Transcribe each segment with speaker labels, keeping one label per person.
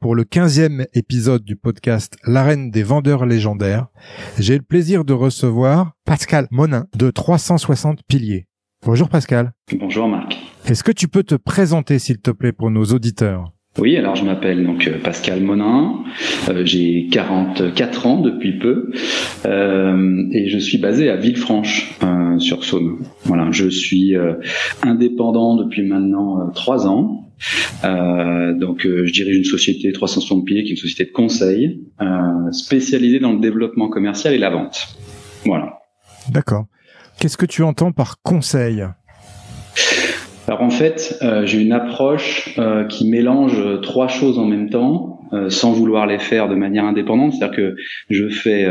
Speaker 1: pour le 15e épisode du podcast L'arène des vendeurs légendaires, j'ai le plaisir de recevoir Pascal Monin de 360 Piliers. Bonjour Pascal.
Speaker 2: Bonjour Marc.
Speaker 1: Est-ce que tu peux te présenter s'il te plaît pour nos auditeurs?
Speaker 2: Oui, alors je m'appelle donc euh, Pascal Monin, euh, j'ai 44 ans depuis peu euh, et je suis basé à Villefranche sur Saône. Voilà, je suis indépendant depuis maintenant trois ans. Donc je dirige une société 360 pieds qui est une société de conseil spécialisée dans le développement commercial et la vente. Voilà.
Speaker 1: D'accord. Qu'est-ce que tu entends par conseil?
Speaker 2: Alors en fait, euh, j'ai une approche euh, qui mélange trois choses en même temps, euh, sans vouloir les faire de manière indépendante. C'est-à-dire que je fais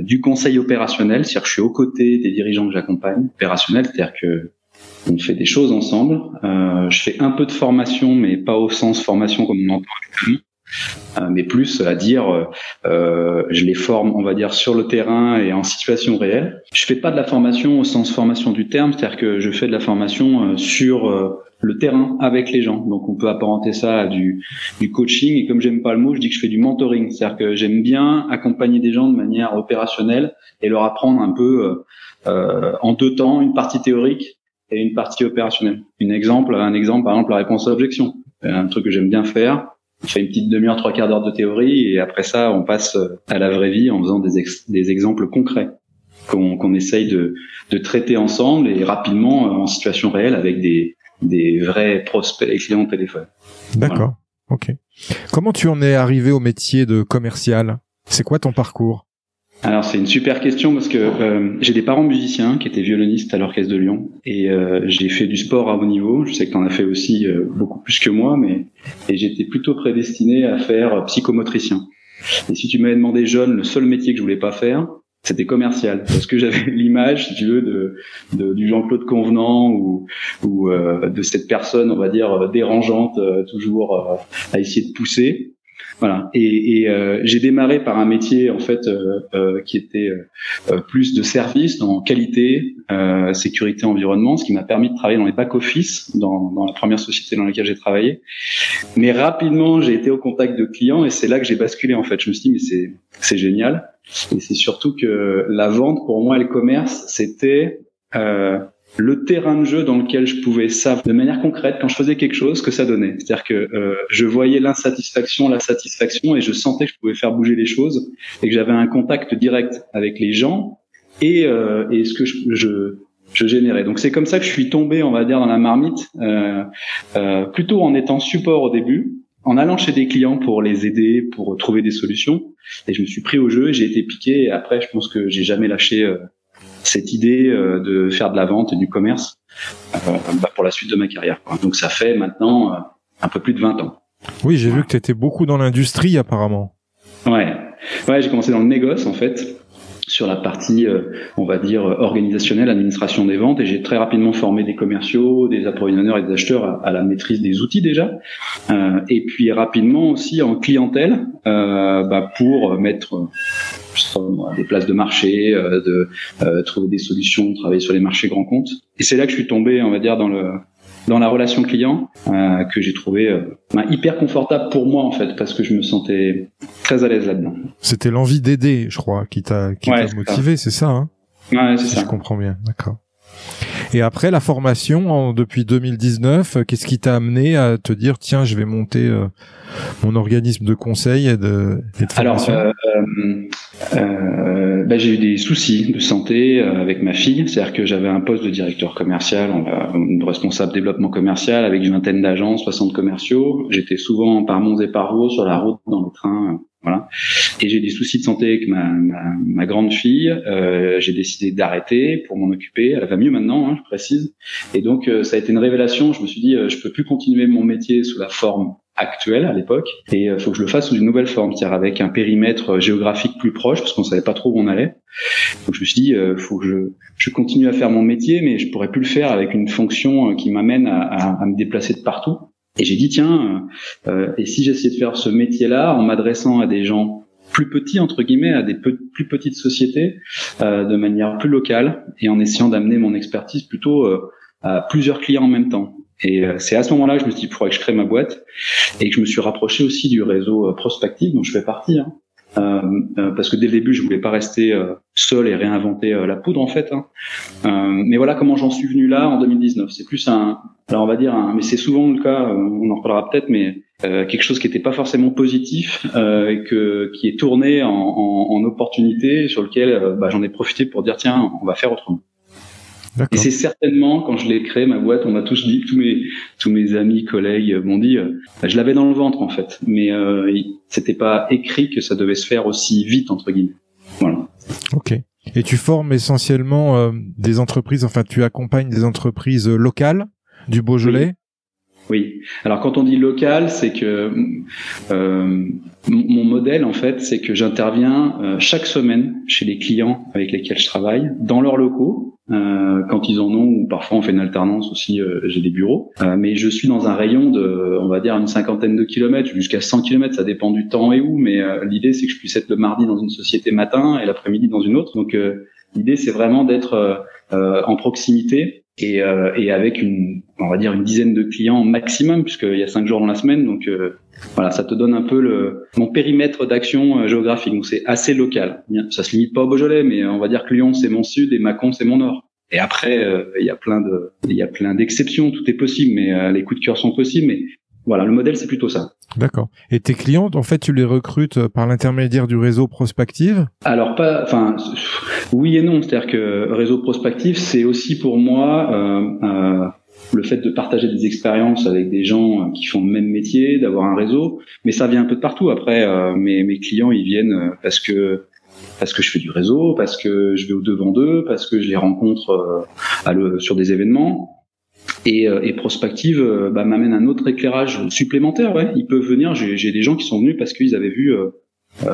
Speaker 2: du conseil opérationnel, c'est-à-dire que je suis aux côtés des dirigeants que j'accompagne, opérationnel, c'est-à-dire que on fait des choses ensemble. je fais un peu de formation, mais pas au sens formation comme on entend actuellement. Euh, mais plus à dire euh, euh, je les forme on va dire sur le terrain et en situation réelle je fais pas de la formation au sens formation du terme c'est-à-dire que je fais de la formation sur le terrain avec les gens donc on peut apparenter ça à du, du coaching et comme j'aime pas le mot je dis que je fais du mentoring c'est-à-dire que j'aime bien accompagner des gens de manière opérationnelle et leur apprendre un peu en deux temps une partie théorique et une partie opérationnelle. Un exemple, un exemple, par exemple, la réponse à l'objection. Un truc que j'aime bien faire, on fait une petite demi-heure, trois quarts d'heure de théorie et après ça, on passe à la vraie vie en faisant des, des exemples concrets qu'on essaye de, de, traiter ensemble et rapidement euh, en situation réelle avec des, des vrais prospects et clients au téléphone.
Speaker 1: D'accord. Ok. Comment tu en es arrivé au métier de commercial? C'est quoi ton parcours?
Speaker 2: Alors c'est une super question parce que euh, j'ai des parents musiciens qui étaient violonistes à l'orchestre de Lyon et euh, j'ai fait du sport à haut niveau. Je sais que tu en as fait aussi euh, beaucoup plus que moi, mais et j'étais plutôt prédestiné à faire psychomotricien. Et si tu m'avais demandé jeune, le seul métier que je voulais pas faire, c'était commercial parce que j'avais l'image, si tu veux, de, de du Jean-Claude Convenant ou, ou de cette personne, on va dire dérangeante, toujours à essayer de pousser. Voilà. Et, et euh, j'ai démarré par un métier en fait euh, euh, qui était plus de service dans qualité, sécurité, environnement, ce qui m'a permis de travailler dans les back office dans, dans la première société dans laquelle j'ai travaillé. Mais rapidement, j'ai été au contact de clients et c'est là que j'ai basculé en fait. Je me suis dit mais c'est c'est génial. Et c'est surtout que la vente pour moi et le commerce c'était le terrain de jeu dans lequel je pouvais savoir de manière concrète quand je faisais quelque chose que ça donnait. C'est-à-dire que euh, je voyais l'insatisfaction, la satisfaction et je sentais que je pouvais faire bouger les choses et que j'avais un contact direct avec les gens et, euh, et ce que je, je, je générais. Donc c'est comme ça que je suis tombé, on va dire, dans la marmite, euh, euh, plutôt en étant support au début, en allant chez des clients pour les aider, pour trouver des solutions. Et je me suis pris au jeu, j'ai été piqué. Et après, je pense que j'ai jamais lâché euh, cette idée euh, de faire de la vente et du commerce euh, bah, pour la suite de ma carrière. Donc ça fait maintenant euh, un peu plus de 20 ans.
Speaker 1: Oui, j'ai vu que tu étais beaucoup dans l'industrie apparemment.
Speaker 2: Ouais, ouais j'ai commencé dans le négoce en fait sur la partie, on va dire, organisationnelle, administration des ventes, et j'ai très rapidement formé des commerciaux, des approvisionneurs et des acheteurs à, la maîtrise des outils déjà, euh, et puis rapidement aussi en clientèle euh, bah, pour mettre des places de marché, euh, de euh, trouver des solutions, travailler sur les marchés grands comptes. Et c'est là que je suis tombé, on va dire, dans le dans la relation client euh, que j'ai trouvé euh, bah, hyper confortable pour moi en fait parce que je me sentais très à l'aise là-dedans.
Speaker 3: C'était l'envie d'aider, je crois, qui t'a qui t'a motivé, c'est ça hein?
Speaker 2: Ouais, c'est ça.
Speaker 3: Je comprends bien, d'accord. Et après la formation, en, depuis 2019, euh, qu'est-ce qui t'a amené à te dire tiens, je vais monter euh, mon organisme de conseil et de, et de formation?
Speaker 2: Alors, euh, euh, bah, j'ai eu des soucis de santé avec ma fille, c'est-à-dire que j'avais un poste de directeur commercial, de responsable développement commercial avec une vingtaine d'agences, 60 commerciaux. J'étais souvent par Mons et par Vaux sur la route dans les trains voilà. Et j'ai des soucis de santé avec ma, ma, ma grande fille. Euh, j'ai décidé d'arrêter pour m'en occuper. Elle va mieux maintenant, hein, je précise. Et donc euh, ça a été une révélation. Je me suis dit, euh, je peux plus continuer mon métier sous la forme actuelle à l'époque et il euh, faut que je le fasse sous une nouvelle forme, c'est-à-dire avec un périmètre géographique plus proche parce qu'on savait pas trop où on allait. Donc je me suis dit, euh, faut que je, je continue à faire mon métier, mais je pourrais plus le faire avec une fonction qui m'amène à, à, à me déplacer de partout. Et j'ai dit tiens, euh, et si j'essayais de faire ce métier-là en m'adressant à des gens plus petits entre guillemets, à des plus petites sociétés, euh, de manière plus locale, et en essayant d'amener mon expertise plutôt euh, à plusieurs clients en même temps. Et euh, c'est à ce moment-là que je me suis dit, il faudrait que je crée ma boîte, et que je me suis rapproché aussi du réseau euh, prospectif dont je fais partie. Hein. Euh, euh, parce que dès le début, je voulais pas rester euh, seul et réinventer la poudre en fait. Hein. mais voilà comment j'en suis venu là en 2019. C'est plus un, alors on va dire, un, mais c'est souvent le cas, on en reparlera peut-être, mais quelque chose qui n'était pas forcément positif, et que qui est tourné en, en, en opportunité, sur lequel bah, j'en ai profité pour dire tiens, on va faire autrement. Et c'est certainement quand je l'ai créé ma boîte, on m'a tous dit, tous mes tous mes amis, collègues m'ont dit, euh, je l'avais dans le ventre en fait, mais euh, c'était pas écrit que ça devait se faire aussi vite entre guillemets. Voilà.
Speaker 3: Ok. Et tu formes essentiellement euh, des entreprises, enfin tu accompagnes des entreprises locales du Beaujolais?
Speaker 2: Oui. Alors quand on dit local, c'est que euh, mon modèle en fait, c'est que j'interviens euh, chaque semaine chez les clients avec lesquels je travaille, dans leurs locaux, euh, quand ils en ont, ou parfois on fait une alternance aussi, euh, j'ai des bureaux. Euh, mais je suis dans un rayon de, on va dire, une cinquantaine de kilomètres, jusqu'à 100 kilomètres, ça dépend du temps et où, mais l'idée c'est que je puisse être le mardi dans une société matin et l'après-midi dans une autre. Donc l'idée c'est vraiment d'être en proximité et, et, avec une, on va dire, une dizaine de clients maximum, puisqu'il y a cinq jours dans la semaine, donc voilà, ça te donne un peu le, mon périmètre d'action géographique. Donc c'est assez local. Ça se limite pas au Beaujolais, mais on va dire que Lyon c'est mon sud et Mâcon c'est mon nord. Et après, euh, il y a plein de, il y a plein d'exceptions, tout est possible, mais euh, les coups de cœur sont possibles. Voilà, le modèle c'est plutôt ça.
Speaker 3: D'accord. Et tes clients, en fait, tu les recrutes euh, par l'intermédiaire du réseau Prospective?
Speaker 2: Alors pas, enfin, oui et non. C'est-à-dire que réseau Prospective, c'est aussi pour moi euh, le fait de partager des expériences avec des gens qui font le même métier, d'avoir un réseau. Mais ça vient un peu de partout. Après, mes, mes clients, ils viennent parce que parce que je fais du réseau, parce que je vais au devant d'eux, parce que je les rencontre euh, à le, sur des événements. Et, euh, et prospective euh, bah, m'amène un autre éclairage supplémentaire. Ouais. Ils peuvent venir. J'ai des gens qui sont venus parce qu'ils avaient vu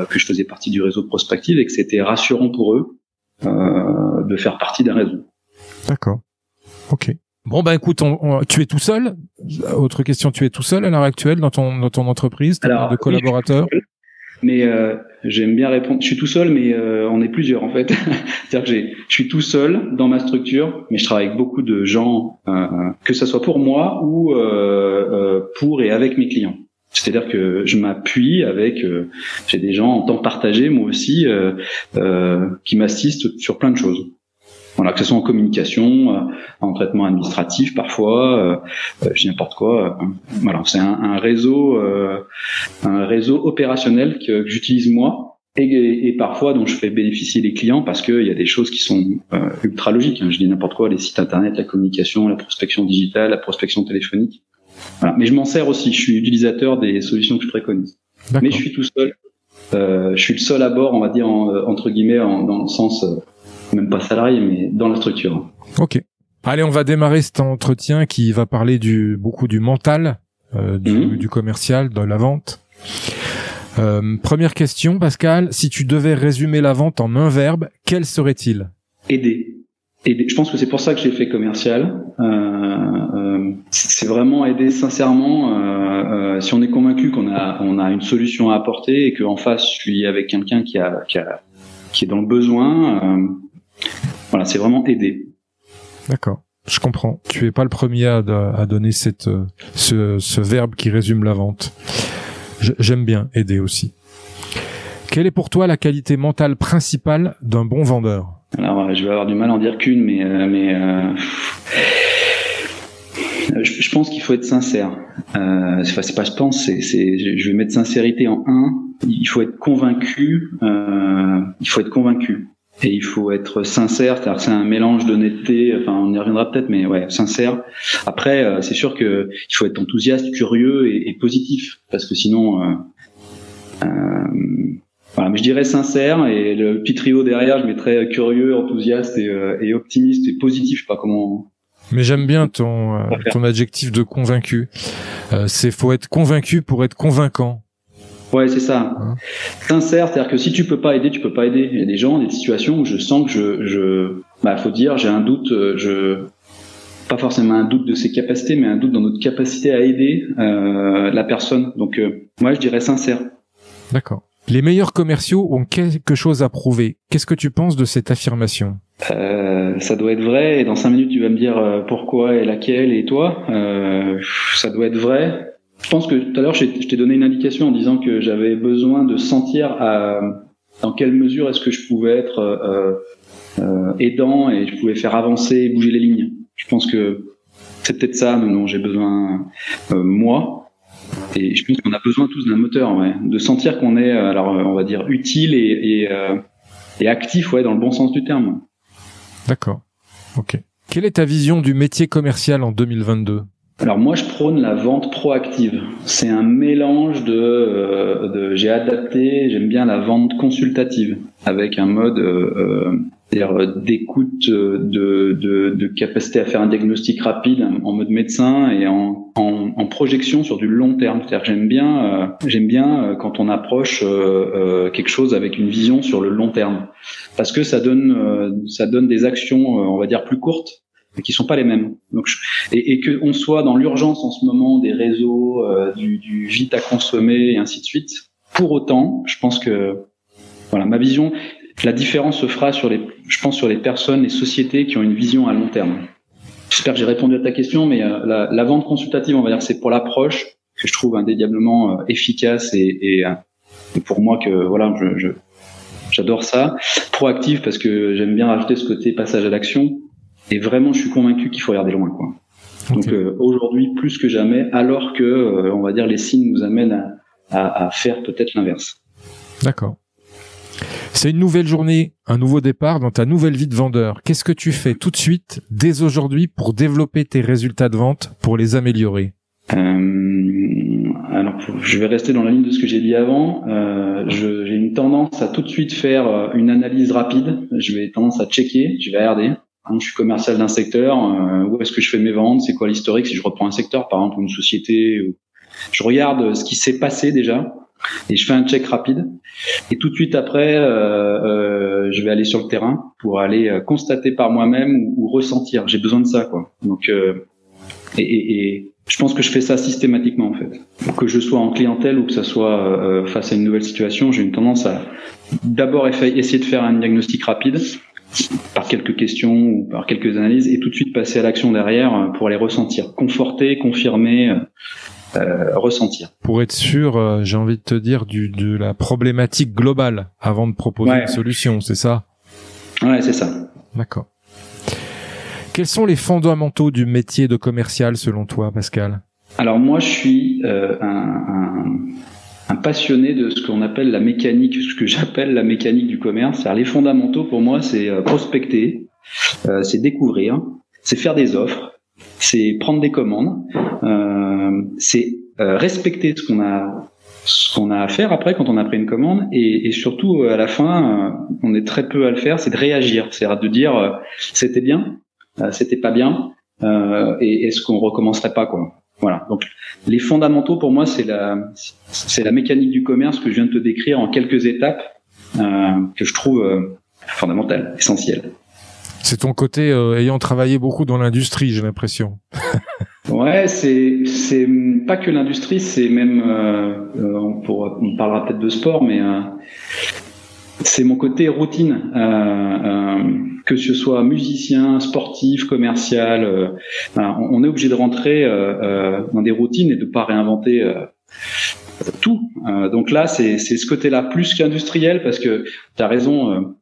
Speaker 2: que je faisais partie du réseau de prospective et que c'était rassurant pour eux de faire partie d'un réseau.
Speaker 3: D'accord. Ok. Bon bah écoute, tu es tout seul? Autre question, tu es tout seul à l'heure actuelle dans ton dans ton entreprise, Alors, de collaborateurs?
Speaker 2: Mais euh, j'aime bien répondre. Je suis tout seul, mais euh, on est plusieurs en fait. C'est-à-dire que je suis tout seul dans ma structure, mais je travaille avec beaucoup de gens, euh, que ce soit pour moi ou pour et avec mes clients. C'est-à-dire que je m'appuie avec, j'ai des gens en temps partagé, moi aussi, qui m'assistent sur plein de choses. Voilà, que ce soit en communication, euh, en traitement administratif parfois, euh, euh je n'importe quoi. Euh, voilà, c'est un, un, réseau, un réseau opérationnel que, que j'utilise moi et, et, parfois dont je fais bénéficier les clients parce qu'il y a des choses qui sont ultra logiques. Hein. Je dis n'importe quoi, les sites internet, la communication, la prospection digitale, la prospection téléphonique. Voilà. Mais je m'en sers aussi. Je suis utilisateur des solutions que je préconise. Mais je suis tout seul. Euh, je suis le seul à bord, on va dire entre guillemets, en, dans le sens même pas salarié, mais dans la structure.
Speaker 3: Ok. Allez, on va démarrer cet entretien qui va parler du beaucoup du mental, euh, du, mhm. du, commercial, de la vente. Euh, première question, Pascal. Si tu devais résumer la vente en un verbe, quel serait-il?
Speaker 2: Aider. Aider. Je pense que c'est pour ça que j'ai fait commercial. Euh, c'est vraiment aider sincèrement. Si on est convaincu qu'on a on a une solution à apporter et qu'en face je suis avec quelqu'un qui a, qui a qui est dans le besoin voilà, c'est vraiment aider.
Speaker 3: D'accord.
Speaker 1: je comprends. Tu es pas le premier à, à donner cette, ce, ce verbe qui résume la vente. J'aime bien aider aussi. Quelle est pour toi la qualité mentale principale d'un bon vendeur?
Speaker 2: Alors, je vais avoir du mal à en dire qu'une, mais, mais euh, je, pense qu'il faut être sincère. Euh, c'est pas je pense, c'est, je vais mettre sincérité en un. Il faut être convaincu. Euh, il faut être convaincu. Et il faut être sincère, c'est-à-dire c'est un mélange d'honnêteté, enfin on y reviendra peut-être, mais ouais, sincère. Après, euh, c'est sûr que il faut être enthousiaste, curieux et, et positif, parce que sinon, euh, euh, voilà. Mais je dirais sincère et le petit trio derrière, je mettrais curieux, enthousiaste et, euh, et optimiste et positif. Je sais pas comment.
Speaker 1: Mais j'aime bien ton ton adjectif de convaincu. c'est faut être convaincu pour être convaincant.
Speaker 2: Ouais, c'est ça. Hein. Sincère, c'est-à-dire que si tu peux pas aider, tu peux pas aider. Il y a des gens, des situations où je sens que je, je, bah, faut dire, j'ai un doute, euh, je, pas forcément un doute de ses capacités, mais un doute dans notre capacité à aider euh, la personne. Donc, euh, moi, je dirais sincère.
Speaker 1: D'accord. Les meilleurs commerciaux ont quelque chose à prouver. Qu'est-ce que tu penses de cette affirmation?
Speaker 2: Euh, Ça doit être vrai. Et dans cinq minutes, tu vas me dire pourquoi et laquelle et toi? Ça doit être vrai. Je pense que tout à l'heure, je t'ai donné une indication en disant que j'avais besoin de sentir à, dans quelle mesure est-ce que je pouvais être euh, euh, aidant et je pouvais faire avancer et bouger les lignes. Je pense que c'est peut-être ça dont j'ai besoin euh, moi. Et je pense qu'on a besoin tous d'un moteur, ouais, de sentir qu'on est, alors on va dire utile et, et, euh, et actif, ouais, dans le bon sens du terme.
Speaker 1: D'accord. Ok. Quelle est ta vision du métier commercial en 2022
Speaker 2: alors moi je prône la vente proactive. C'est un mélange de, euh, de j'ai adapté, j'aime bien la vente consultative avec un mode euh, euh d'écoute, euh, de, de, de, capacité à faire un diagnostic rapide en mode médecin et en, projection sur du long terme. C'est-à-dire j'aime bien, j'aime bien quand on approche quelque chose avec une vision sur le long terme, parce que ça donne, ça donne des actions, on va dire plus courtes qui sont pas les mêmes. Donc, et, et que on soit dans l'urgence en ce moment des réseaux, euh, du, du, vite à consommer et ainsi de suite. Pour autant, je pense que voilà ma vision, la différence se fera sur les, je pense sur les personnes, les sociétés qui ont une vision à long terme. J'espère que j'ai répondu à ta question, mais euh, la, la, vente consultative, on va dire, c'est pour l'approche que je trouve indéniablement euh, efficace et, et, et, pour moi que voilà, je, je j'adore ça. Proactive parce que j'aime bien rajouter ce côté passage à l'action et vraiment, je suis convaincu qu'il faut regarder loin. Quoi. Donc euh, aujourd'hui, plus que jamais, alors que, euh, on va dire, les signes nous amènent à, à, faire peut-être l'inverse.
Speaker 1: D'accord. C'est une nouvelle journée, un nouveau départ dans ta nouvelle vie de vendeur. Qu'est-ce que tu fais tout de suite, dès aujourd'hui, pour développer tes résultats de vente, pour les améliorer?
Speaker 2: Euh, Alors, je vais rester dans la ligne de ce que j'ai dit avant. Euh, j'ai une tendance à tout de suite faire une analyse rapide. Je vais tendance à checker, je vais regarder. Hein, je suis commercial d'un secteur, euh, où est-ce que je fais mes ventes, c'est quoi l'historique, si je reprends un secteur, par exemple, une société, je regarde ce qui s'est passé déjà, et je fais un check rapide. Et tout de suite après, euh, euh, je vais aller sur le terrain pour aller euh, constater par moi-même ou, ressentir. J'ai besoin de ça, quoi. Donc, euh, et, et, je pense que je fais ça systématiquement en fait. Que je sois en clientèle ou que ça soit face à une nouvelle situation, j'ai une tendance à d'abord essayer de faire un diagnostic rapide par quelques questions ou par quelques analyses et tout de suite passer à l'action derrière euh, pour les ressentir, conforter, confirmer, euh, euh, ressentir.
Speaker 1: Pour être sûr, euh, j'ai envie de te dire du, de la problématique globale avant de proposer une solution, c'est ça?
Speaker 2: Ouais, c'est ça.
Speaker 1: D'accord. Quels sont les fondamentaux du métier de commercial selon toi, Pascal?
Speaker 2: Alors moi, je suis euh, un passionné de ce qu'on appelle la mécanique, ce que j'appelle la mécanique du commerce. Alors les fondamentaux pour moi, c'est euh, prospecter, euh, c'est découvrir, c'est faire des offres, c'est prendre des commandes, euh, c'est euh, respecter ce qu'on a ce qu'on a à faire après quand on a pris une commande et, et surtout à la fin, on est très peu à le faire, c'est de réagir, c'est de dire c'était bien, c'était pas bien et est-ce qu'on recommencerait pas quoi. Voilà. Donc les fondamentaux pour moi c'est la c'est la mécanique du commerce que je viens de te décrire en quelques étapes euh, que je trouve euh, fondamentale, essentielle.
Speaker 1: C'est ton côté euh, ayant travaillé beaucoup dans l'industrie, j'ai l'impression.
Speaker 2: ouais, c'est c'est pas que l'industrie, c'est même euh, on, pourra, on parlera peut-être de sport, mais c'est mon côté routine. que ce soit musicien, sportif, commercial, on, est obligé de rentrer dans des routines et de pas réinventer tout. donc là, c'est ce côté-là plus qu'industriel parce que tu as raison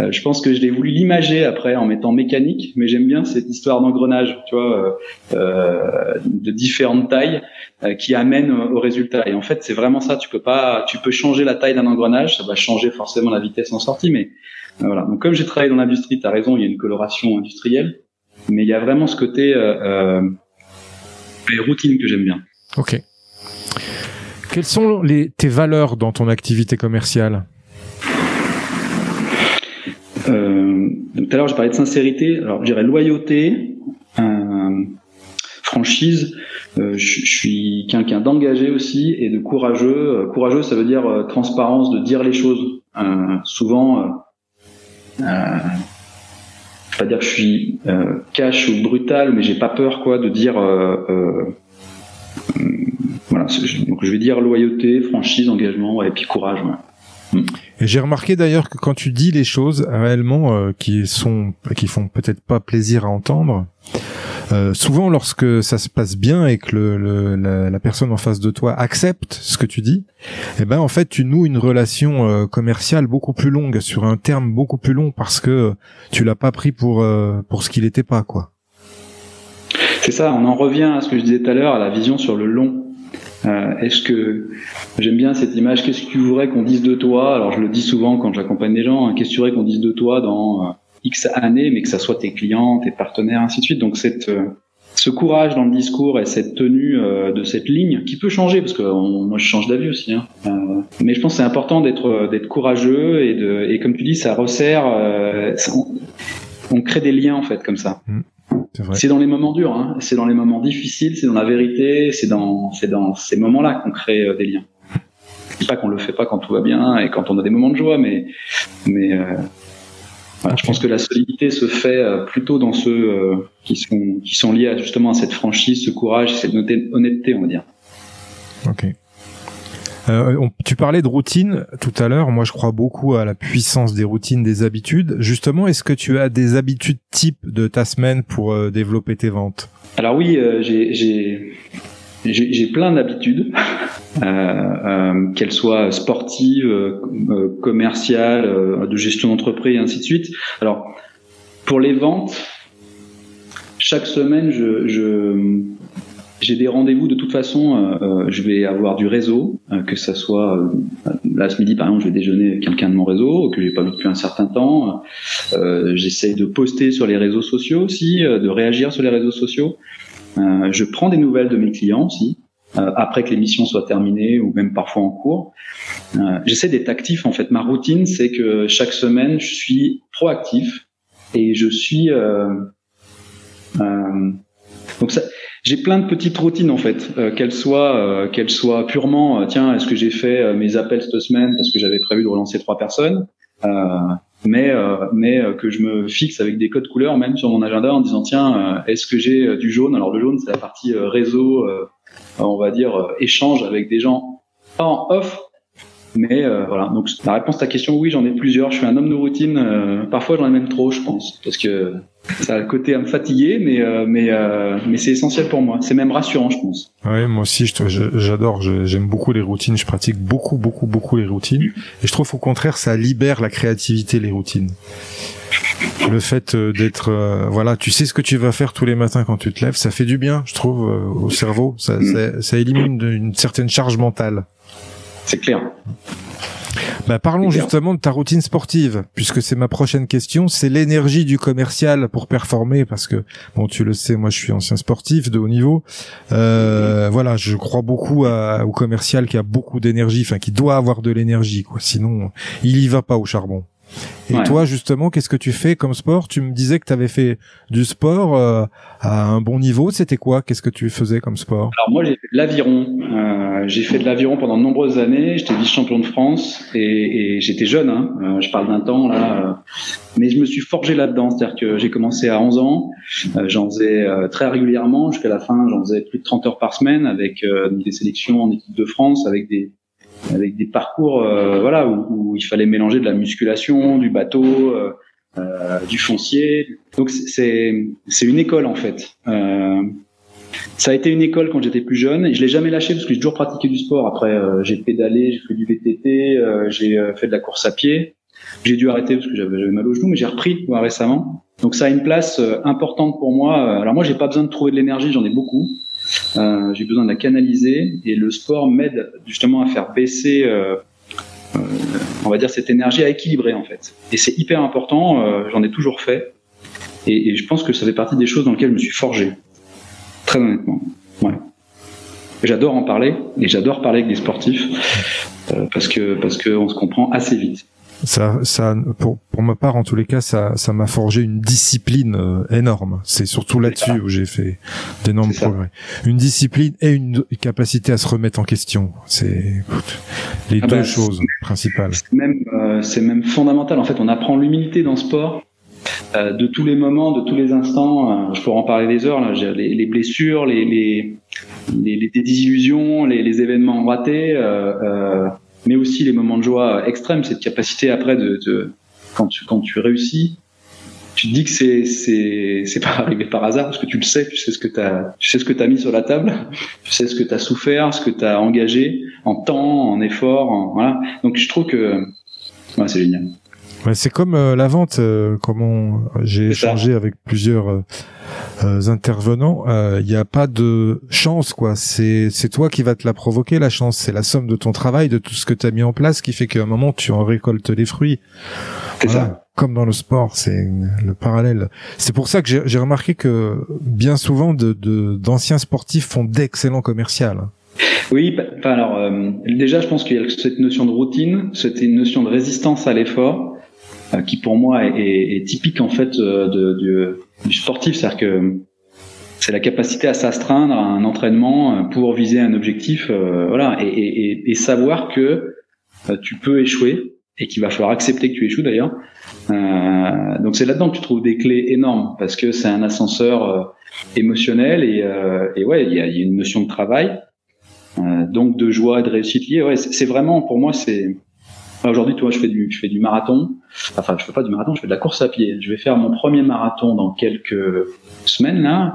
Speaker 2: euh, je pense que je l'ai voulu l'imager après en mettant mécanique, mais j'aime bien cette histoire d'engrenage, tu vois, euh, euh de différentes tailles qui amènent au résultat. Et en fait, c'est vraiment ça. Tu peux pas, tu peux changer la taille d'un engrenage, ça va changer forcément la vitesse en sortie, mais voilà. Donc comme j'ai travaillé dans l'industrie, tu as raison, il y a une coloration industrielle, mais il y a vraiment ce côté routine que j'aime bien.
Speaker 1: Ok. Quelles sont les, tes valeurs dans ton activité commerciale?
Speaker 2: Euh, tout à l'heure, j'ai parlé de sincérité. Alors, je dirais loyauté, euh, franchise. Euh, je, suis quelqu'un d'engagé aussi et de courageux. Euh, courageux, ça veut dire euh, transparence, de dire les choses. souvent, je vais pas dire que je suis cash ou brutal, mais j'ai pas peur, quoi, de dire. voilà. Donc, je vais dire loyauté, franchise, engagement, et puis courage. Ouais.
Speaker 1: Mm. Et j'ai remarqué d'ailleurs que quand tu dis les choses réellement euh, qui sont qui font peut-être pas plaisir à entendre, euh, souvent lorsque ça se passe bien et que le, la, personne en face de toi accepte ce que tu dis, eh ben en fait tu noues une relation euh, commerciale beaucoup plus longue sur un terme beaucoup plus long parce que tu l'as pas pris pour euh, pour ce qu'il était pas quoi.
Speaker 2: C'est ça, on en revient à ce que je disais tout à l'heure, à la vision sur le long. Euh, est-ce que j'aime bien cette image? Qu'est-ce que tu voudrais qu'on dise de toi? Alors je le dis souvent quand j'accompagne des gens. Hein, Qu'est-ce que tu voudrais qu'on dise de toi dans euh, X années, mais que ça soit tes clients, tes partenaires, ainsi de suite? Donc cette euh, ce courage dans le discours et cette tenue de cette ligne qui peut changer parce que moi je change d'avis aussi. Hein. mais je pense que c'est important d'être d'être courageux et de et comme tu dis ça resserre. on, crée des liens en fait comme ça. Mmh. C'est dans les moments durs, hein. c'est dans les moments difficiles, c'est dans la vérité, c'est dans, c'est dans ces moments-là qu'on crée euh, des liens. Je dis pas qu'on le fait pas quand tout va bien et quand on a des moments de joie, mais, mais euh, voilà, je pense que la solidité se fait euh, plutôt dans ceux qui sont qui sont liés justement à cette franchise, ce courage, cette honnêteté, on va dire.
Speaker 1: Ok. Euh, tu parlais de routine tout à l'heure. Moi, je crois beaucoup à la puissance des routines, des habitudes. Justement, est-ce que tu as des habitudes type de ta semaine pour euh, développer tes ventes?
Speaker 2: Alors oui, euh, j'ai j'ai plein d'habitudes, euh, qu'elles soient sportives, commerciales, de gestion d'entreprise, et ainsi de suite. Alors, pour les ventes, chaque semaine, je, je j'ai des rendez-vous de toute façon. Euh, euh, je vais avoir du réseau, euh, que ça soit là ce midi par exemple, je vais déjeuner avec quelqu'un de mon réseau que j'ai pas vu depuis un certain temps. J'essaie de poster sur les réseaux sociaux aussi, de réagir sur les réseaux sociaux. je prends des nouvelles de mes clients aussi. après que l'émission soit terminée ou même parfois en cours, j'essaie d'être actif. En fait, ma routine, c'est que chaque semaine, je suis proactif et je suis donc ça, j'ai plein de petites routines en fait, euh, qu'elles soient euh, qu'elles soient purement euh, tiens est-ce que j'ai fait euh, mes appels cette semaine parce que j'avais prévu de relancer trois personnes, mais mais que je me fixe avec des codes couleurs même sur mon agenda en disant tiens est-ce que j'ai du jaune? Alors le jaune c'est la partie réseau on va dire échange avec des gens en off mais euh, voilà, donc la réponse à ta question, oui, j'en ai plusieurs. Je suis un homme de routine. Euh, parfois, j'en ai même trop, je pense, parce que ça a le côté à me fatiguer, mais euh, mais mais c'est essentiel pour moi. C'est même rassurant, je pense.
Speaker 1: Oui, moi aussi, j'adore. J'aime beaucoup les routines. Je pratique beaucoup, beaucoup, beaucoup les routines. Et je trouve au contraire, ça libère la créativité, les routines. Le fait d'être, voilà, tu sais ce que tu vas faire tous les matins quand tu te lèves, ça fait du bien, je trouve, au cerveau. Ça, mm. ça, ça élimine une certaine charge mentale.
Speaker 2: C'est clair.
Speaker 1: Bah, parlons justement de ta routine sportive, puisque c'est ma prochaine question. C'est l'énergie du commercial pour performer, parce que bon, tu le sais, moi je suis ancien sportif de haut niveau. Euh, voilà, je crois beaucoup au commercial qui a beaucoup d'énergie, enfin qui doit avoir de l'énergie, quoi. Sinon, il y va pas au charbon. Et toi, justement, qu'est-ce que tu fais comme sport? Tu me disais que tu avais fait du sport euh, à un bon niveau. C'était quoi? Qu'est-ce que tu faisais comme sport?
Speaker 2: Alors moi, j'ai fait de l'aviron. Euh, j'ai fait de l'aviron pendant de nombreuses années. J'étais vice-champion de France et, et j'étais jeune. Hein. Euh, je parle d'un temps là, euh, mais je me suis forgé là-dedans. C'est-à-dire que j'ai commencé à 11 ans. Euh, j'en faisais très régulièrement jusqu'à la fin. J'en faisais plus de 30 heures par semaine avec des sélections en équipe de France, avec des avec des parcours euh, voilà où, il fallait mélanger de la musculation, du bateau, euh, du foncier. Donc c'est c'est une école en fait. ça a été une école quand j'étais plus jeune je l'ai jamais lâché parce que j'ai toujours pratiqué du sport. Après j'ai pédalé, j'ai fait du VTT, j'ai fait de la course à pied. J'ai dû arrêter parce que j'avais mal au genou, mais j'ai repris récemment. Donc ça a une place importante pour moi. Alors moi j'ai pas besoin de trouver de l'énergie, j'en ai beaucoup. Euh, j'ai besoin de la canaliser et le sport m'aide justement à faire baisser, euh, euh, on va dire, cette énergie à équilibrer en fait. Et c'est hyper important, j'en ai toujours fait et, je pense que ça fait partie des choses dans lesquelles je me suis forgé, très honnêtement. Ouais. J'adore en parler et j'adore parler avec des sportifs parce que parce qu'on se comprend assez vite
Speaker 1: ça, ça, pour, pour ma part, en tous les cas, ça, ça m'a forgé une discipline euh, énorme. C'est surtout là-dessus où j'ai fait d'énormes progrès. Une discipline et une capacité à se remettre en question. C'est les ah deux bah, choses principales.
Speaker 2: C'est même, euh, c'est même fondamental. En fait, on apprend l'humilité dans le sport. Euh, de tous les moments, de tous les instants, je pourrais en parler des heures. Là, les, les, blessures, les, les, les, les désillusions, les, les événements ratés. Mais aussi les moments de joie extrêmes, cette capacité après de, de quand tu quand tu réussis, tu te dis que c'est c'est c'est pas arrivé par hasard parce que tu le sais, tu sais ce que t'as tu sais ce que t'as mis sur la table, tu sais ce que t'as souffert, ce que t'as engagé en temps, en effort, voilà. Donc je trouve que ouais, c'est génial.
Speaker 1: C'est comme euh, la vente, euh, comment j'ai échangé avec plusieurs euh, euh, intervenants, il euh, n'y a pas de chance quoi. C'est c'est toi qui va te la provoquer la chance. C'est la somme de ton travail, de tout ce que tu as mis en place, qui fait qu'à un moment tu en récoltes les fruits.
Speaker 2: C'est ça.
Speaker 1: Comme dans le sport, c'est le parallèle. C'est pour ça que j'ai remarqué que bien souvent de d'anciens sportifs font d'excellents commerciaux.
Speaker 2: Oui, alors euh, déjà je pense qu'il y a cette notion de routine, cette notion de résistance à l'effort, qui pour moi est, typique en fait de, du sportif, c'est-à-dire que c'est la capacité à s'astreindre à un entraînement euh, pour viser un objectif, euh, voilà, et, savoir que euh, tu peux échouer et qu'il va falloir accepter que tu échoues d'ailleurs. Euh, donc c'est là-dedans que tu trouves des clés énormes parce que c'est un ascenseur émotionnel et, et ouais, il y a, y a, une notion de travail, donc de joie, de réussite liée. Ouais, c'est vraiment pour moi c'est Aujourd'hui, toi, je fais du, je fais du marathon. Enfin, je fais pas du marathon, je fais de la course à pied. Je vais faire mon premier marathon dans quelques semaines là,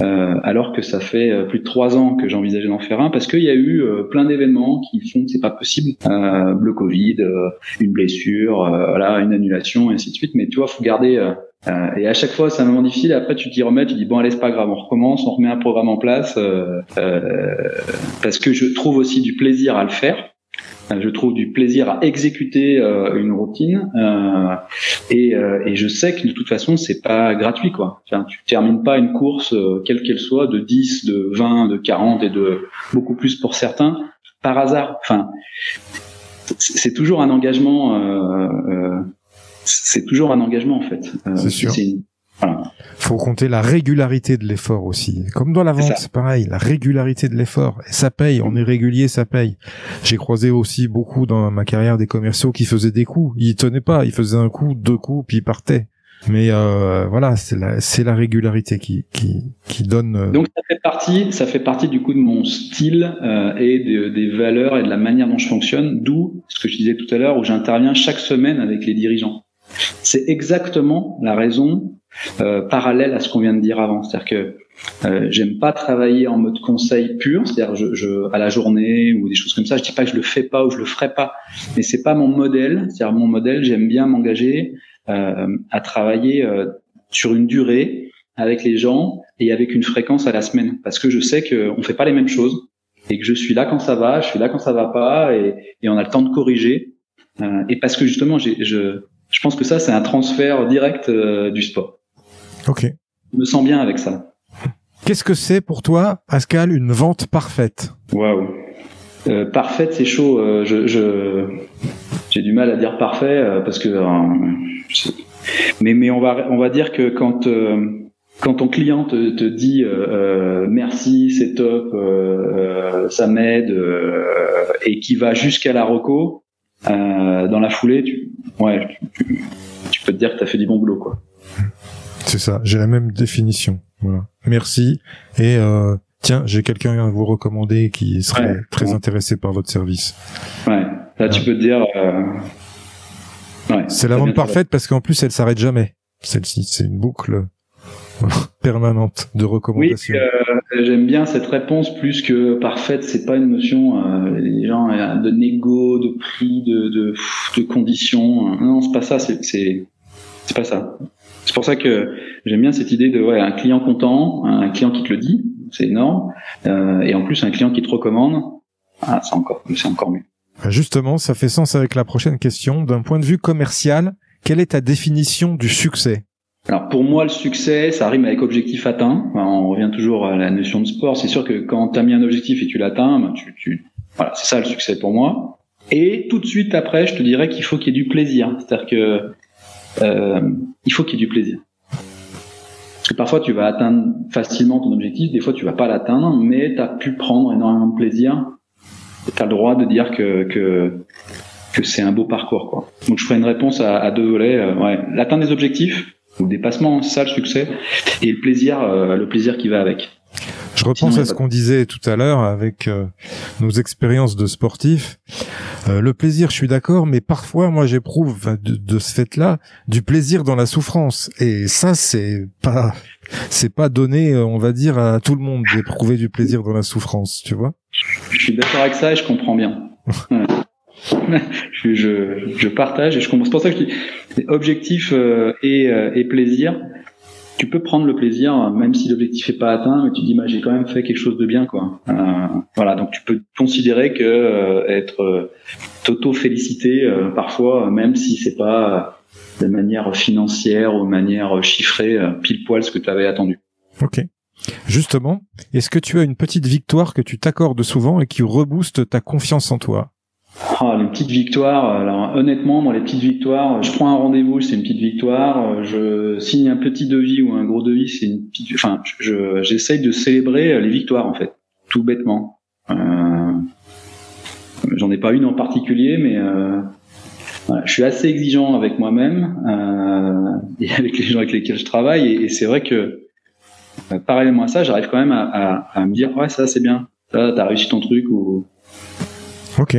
Speaker 2: euh, alors que ça fait euh, plus de trois ans que j'envisageais d'en faire un, parce qu'il y a eu euh, plein d'événements qui font que c'est pas possible. Euh, le Covid, euh, une blessure, voilà, une annulation, et ainsi de suite. Mais tu vois, faut garder. et à chaque fois, c'est un moment difficile. Après, tu t'y remets, tu dis bon, allez, c'est pas grave, on recommence, on remet un programme en place, parce que je trouve aussi du plaisir à le faire. Euh, je trouve du plaisir à exécuter euh, une routine euh, et, et, je sais que de toute façon c'est pas gratuit quoi. Enfin, tu termines pas une course quelle qu'elle soit de 10, de 20, de 40 et de beaucoup plus pour certains par hasard. Enfin, c'est toujours un engagement. c'est toujours un engagement en fait.
Speaker 1: c'est sûr. Faut compter la régularité de l'effort aussi. Comme dans la vente, c'est pareil, la régularité de l'effort. Et ça paye, on est régulier, ça paye. J'ai croisé aussi beaucoup dans ma carrière des commerciaux qui faisaient des coups. Ils tenaient pas, ils faisaient un coup, deux coups, puis ils partaient. Mais euh, voilà, c'est la, c'est la régularité qui, qui, qui donne. Euh,
Speaker 2: Donc ça fait partie, ça fait partie du coup de mon style euh, et des valeurs et de la manière dont je fonctionne. D'où ce que je disais tout à l'heure, où j'interviens chaque semaine avec les dirigeants. C'est exactement la raison euh, parallèle à ce qu'on vient de dire avant. C'est-à-dire que euh, j'aime pas travailler en mode conseil pur, c'est-à-dire je, je, à la journée ou des choses comme ça. Je dis pas que je le fais pas ou je le ferai pas, mais c'est pas mon modèle. C'est-à-dire mon modèle, j'aime bien m'engager euh, à travailler euh, sur une durée avec les gens et avec une fréquence à la semaine, parce que je sais qu'on fait pas les mêmes choses et que je suis là quand ça va, je suis là quand ça va pas et, et on a le temps de corriger. Euh, et parce que justement, je, je pense que ça, c'est un transfert direct du sport.
Speaker 1: Ok.
Speaker 2: Je me sens bien avec ça.
Speaker 1: Qu'est-ce que c'est pour toi, Pascal, une vente parfaite?
Speaker 2: Waouh. Euh, parfaite, c'est chaud. Euh, je, j'ai du mal à dire parfait euh, parce que. mais mais on va on va dire que quand quand ton client te, te dit merci, c'est top, ça m'aide et qui va jusqu'à la reco dans la foulée, tu, ouais, tu, tu peux te dire que tu as fait du bon boulot quoi.
Speaker 1: C'est ça, j'ai la même définition. Voilà. Merci. Et euh, tiens, j'ai quelqu'un à vous recommander qui serait très intéressé par votre service.
Speaker 2: Ouais. Là, tu peux te dire. Euh... Ouais.
Speaker 1: c'est la vente parfaite parce qu'en plus elle s'arrête jamais. Celle-ci, c'est une boucle permanente de recommandations.
Speaker 2: Oui, euh, j'aime bien cette réponse plus que parfaite. C'est pas une notion. Euh, les gens euh, de négo, de prix, de de, de conditions. Non, c'est pas ça. C'est c'est c'est pas ça. C'est pour ça que j'aime bien cette idée de ouais, un client content, un client qui te le dit, c'est énorme, euh, et en plus un client qui te recommande, ah, c'est encore c'est encore mieux.
Speaker 1: Justement, ça fait sens avec la prochaine question. D'un point de vue commercial, quelle est ta définition du succès?
Speaker 2: Alors pour moi, le succès, ça rime avec objectif atteint. on revient toujours à la notion de sport. C'est sûr que quand tu as mis un objectif et tu l'atteins, ben, tu, tu, voilà, c'est ça le succès pour moi. Et tout de suite après, je te dirais qu'il faut qu'il y ait du plaisir. C'est-à-dire que euh, il faut qu'il y ait du plaisir. Parce que parfois tu vas atteindre facilement ton objectif, des fois tu vas pas l'atteindre, mais tu as pu prendre énormément de plaisir. Tu as le droit de dire que, que, que c'est un beau parcours. Quoi. Donc je ferai une réponse à, deux volets. Euh, ouais. L'atteinte des objectifs, ou dépassement, ça le succès, et le plaisir, euh, le plaisir qui va avec.
Speaker 1: Je repense à ce qu'on disait tout à l'heure avec euh, nos expériences de sportifs. Euh, le plaisir, je suis d'accord, mais parfois, moi, j'éprouve de, de, ce fait-là du plaisir dans la souffrance, et ça, c'est pas, c'est pas donné, on va dire, à tout le monde d'éprouver du plaisir dans la souffrance, tu vois.
Speaker 2: Je suis d'accord avec ça et je comprends bien. je, je, je, partage et je comprends. C'est pour ça que je dis objectif euh, et, euh, et, plaisir. Tu peux prendre le plaisir même si l'objectif est pas atteint, mais tu dis bah, j'ai quand même fait quelque chose de bien quoi. Euh, voilà donc tu peux considérer que euh, être toto félicité parfois même si c'est pas de manière financière ou de manière chiffrée pile poil ce que tu avais attendu.
Speaker 1: Ok. Justement, est-ce que tu as une petite victoire que tu t'accordes souvent et qui rebooste ta confiance en toi?
Speaker 2: Ah, les petites victoires. Alors honnêtement, moi les petites victoires, je prends un rendez-vous, c'est une petite victoire. Je signe un petit devis ou un gros devis, c'est une petite. Enfin, je j'essaye de célébrer les victoires en fait, tout bêtement. Euh, J'en ai pas une en particulier, mais euh, je suis assez exigeant avec moi-même euh, et avec les gens avec lesquels je travaille, et, c'est vrai que euh, parallèlement à ça, j'arrive quand même à, à, à, me dire ouais ça c'est bien, ça t'as réussi ton truc ou.
Speaker 1: Ok.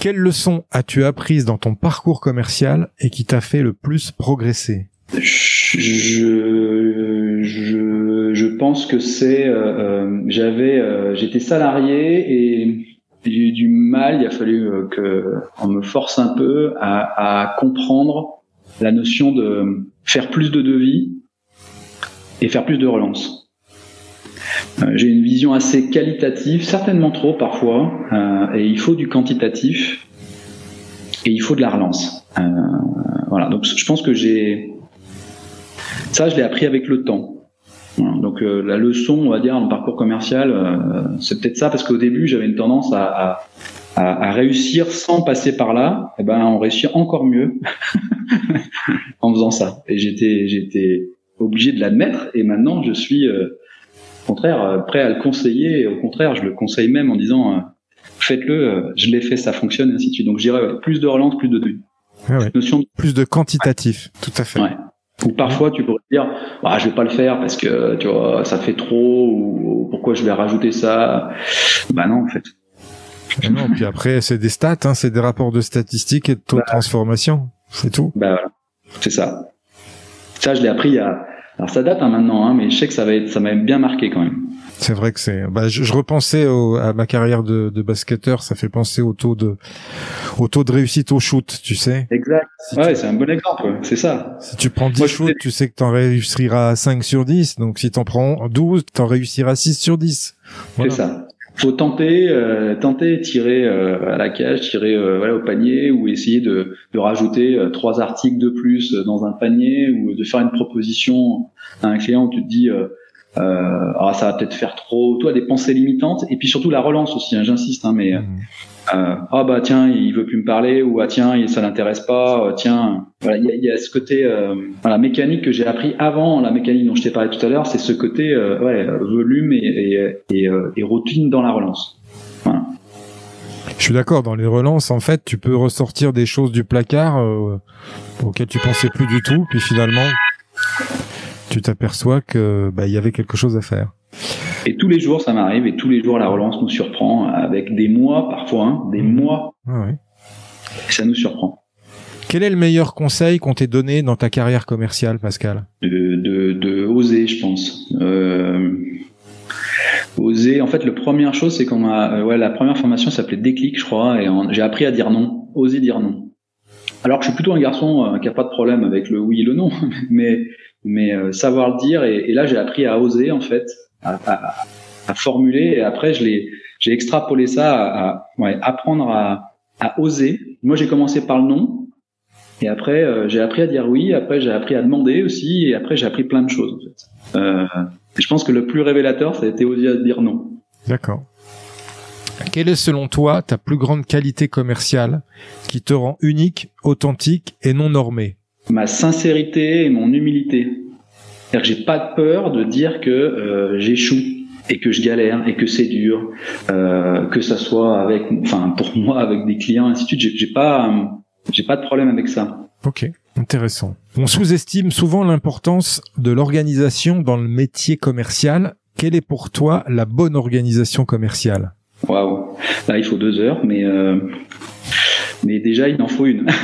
Speaker 1: Quelle leçon as-tu apprise dans ton parcours commercial et qui t'a fait le plus progresser?
Speaker 2: Je, je, je pense que c'est euh, euh j'avais euh, j'étais salarié et j'ai eu du mal il a fallu euh, que on me force un peu à, à comprendre la notion de faire plus de devis et faire plus de relances. euh, j'ai une vision assez qualitative, certainement trop parfois, euh, et il faut du quantitatif et il faut de la relance. Euh, voilà, donc je pense que j'ai ça, je l'ai appris avec le temps. donc la leçon, on va dire, dans le parcours commercial, c'est peut-être ça, parce qu'au début, j'avais une tendance à, à, à, réussir sans passer par là. Et eh ben, on réussit encore mieux en faisant ça. Et j'étais, j'étais obligé de l'admettre. Et maintenant, je suis au contraire, euh, prêt à le conseiller. Et au contraire, je le conseille même en disant euh, faites-le, euh, je l'ai fait, ça fonctionne, et ainsi de suite. Donc je dirais plus de relance, plus de deux.
Speaker 1: Notion Plus de quantitatif, tout à fait.
Speaker 2: Ouais. Ou parfois tu pourrais dire bah, je vais pas le faire parce que tu vois ça fait trop ou, pourquoi je vais rajouter ça? Bah non en fait.
Speaker 1: non, puis après c'est des stats, hein, c'est des rapports de statistiques et de taux de bah. transformation, c'est tout.
Speaker 2: Bah voilà, c'est ça. Ça je l'ai appris il y a alors ça date hein, maintenant, hein, mais je sais que ça va être, ça m'a bien marqué quand même.
Speaker 1: C'est vrai que c'est. Bah, je, repensais à ma carrière de, de, basketteur, ça fait penser au taux de, au taux de réussite au shoot, tu sais.
Speaker 2: Exact. ouais, c'est un bon exemple. C'est ça.
Speaker 1: Si tu prends 10 shoots, tu sais que t'en réussiras 5 sur 10. Donc si t'en prends 12, t'en réussiras 6 sur 10.
Speaker 2: C'est ça faut tenter, euh, tenter, tirer euh, à la cage, tirer euh, voilà, au panier, ou essayer de, de rajouter euh, trois articles de plus dans un panier, ou de faire une proposition à un client où tu te dis ah ça va peut-être faire trop, toi des pensées limitantes, et puis surtout la relance aussi. Hein, J'insiste, hein, mais mmh euh, ah bah tiens il veut plus me parler ou ah tiens ça l'intéresse pas euh, tiens. Voilà il y a, ce côté euh, mécanique que j'ai appris avant la mécanique dont je t'ai parlé tout à l'heure c'est ce côté euh, volume et, et, routine dans la relance.
Speaker 1: Je suis d'accord dans les relances en fait tu peux ressortir des choses du placard auxquelles tu pensais plus du tout puis finalement tu t'aperçois que bah y avait quelque chose à faire
Speaker 2: et tous les jours, ça m'arrive, et tous les jours, la relance nous surprend avec des mois, parfois, hein, des mmh. mois.
Speaker 1: Ah
Speaker 2: et ça nous surprend.
Speaker 1: Quel est le meilleur conseil qu'on t'ait donné dans ta carrière commerciale, Pascal?
Speaker 2: De, de, de, oser, je pense. Euh, oser. En fait, la première chose, c'est qu'on m'a, euh, ouais, la première formation s'appelait déclic, je crois, et j'ai appris à dire non, oser dire non. Alors que je suis plutôt un garçon euh, qui a pas de problème avec le oui et le non, mais mais euh, savoir le dire. Et, et là, j'ai appris à oser, en fait, à, à, à formuler. Et après, je l'ai, j'ai extrapolé ça à, à ouais, apprendre à, à oser. Moi, j'ai commencé par le non. Et après, euh, j'ai appris à dire oui. Après, j'ai appris à demander aussi. Et après, j'ai appris plein de choses. En fait. Euh, je pense que le plus révélateur, ça a été oser dire non.
Speaker 1: D'accord. Quelle est selon toi ta plus grande qualité commerciale qui te rend unique, authentique et non normé?
Speaker 2: Ma sincérité et mon humilité. C'est-à-dire que j'ai pas de peur de dire que euh, j'échoue et que je galère et que c'est dur, euh, que ça soit avec, enfin pour moi avec des clients ainsi de suite. J'ai pas, j'ai pas de problème avec ça.
Speaker 1: Ok, intéressant. On sous-estime souvent l'importance de l'organisation dans le métier commercial. Quelle est pour toi la bonne organisation commerciale?
Speaker 2: Waouh, là il faut deux heures, mais euh, mais déjà il en faut une.